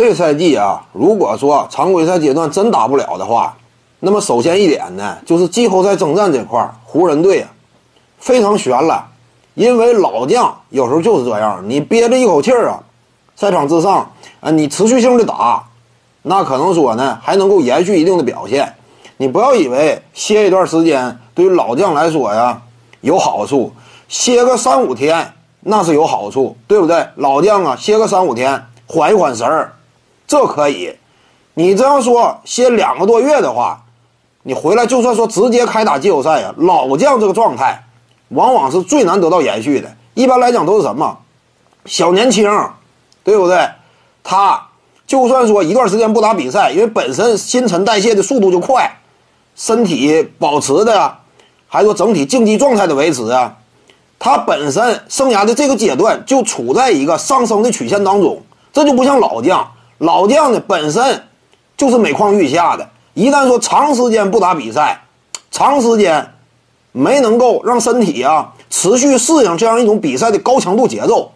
这赛季啊，如果说常规赛阶段真打不了的话，那么首先一点呢，就是季后赛征战这块，湖人队啊非常悬了，因为老将有时候就是这样，你憋着一口气儿啊，赛场之上啊，你持续性的打，那可能说呢还能够延续一定的表现。你不要以为歇一段时间对于老将来说呀有好处，歇个三五天那是有好处，对不对？老将啊，歇个三五天缓一缓神儿。这可以，你这样说歇两个多月的话，你回来就算说直接开打季后赛呀，老将这个状态，往往是最难得到延续的。一般来讲都是什么，小年轻，对不对？他就算说一段时间不打比赛，因为本身新陈代谢的速度就快，身体保持的，还说整体竞技状态的维持啊，他本身生涯的这个阶段就处在一个上升的曲线当中，这就不像老将。老将呢，本身就是每况愈下的。一旦说长时间不打比赛，长时间没能够让身体啊持续适应这样一种比赛的高强度节奏，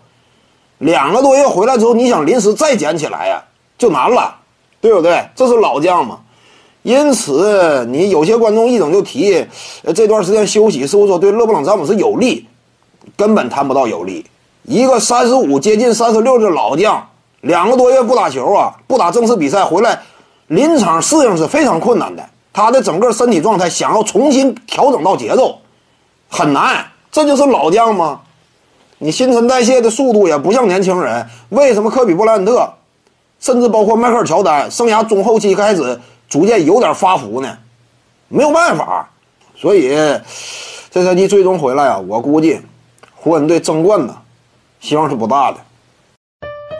两个多月回来之后，你想临时再捡起来呀，就难了，对不对？这是老将嘛。因此，你有些观众一整就提，呃，这段时间休息是不是说对勒布朗詹姆斯有利？根本谈不到有利。一个三十五接近三十六的老将。两个多月不打球啊，不打正式比赛回来，临场适应是非常困难的。他的整个身体状态想要重新调整到节奏，很难。这就是老将吗？你新陈代谢的速度也不像年轻人。为什么科比布莱恩特，甚至包括迈克尔乔丹，生涯中后期开始逐渐有点发福呢？没有办法。所以这赛季最终回来啊，我估计湖人队争冠呢，希望是不大的。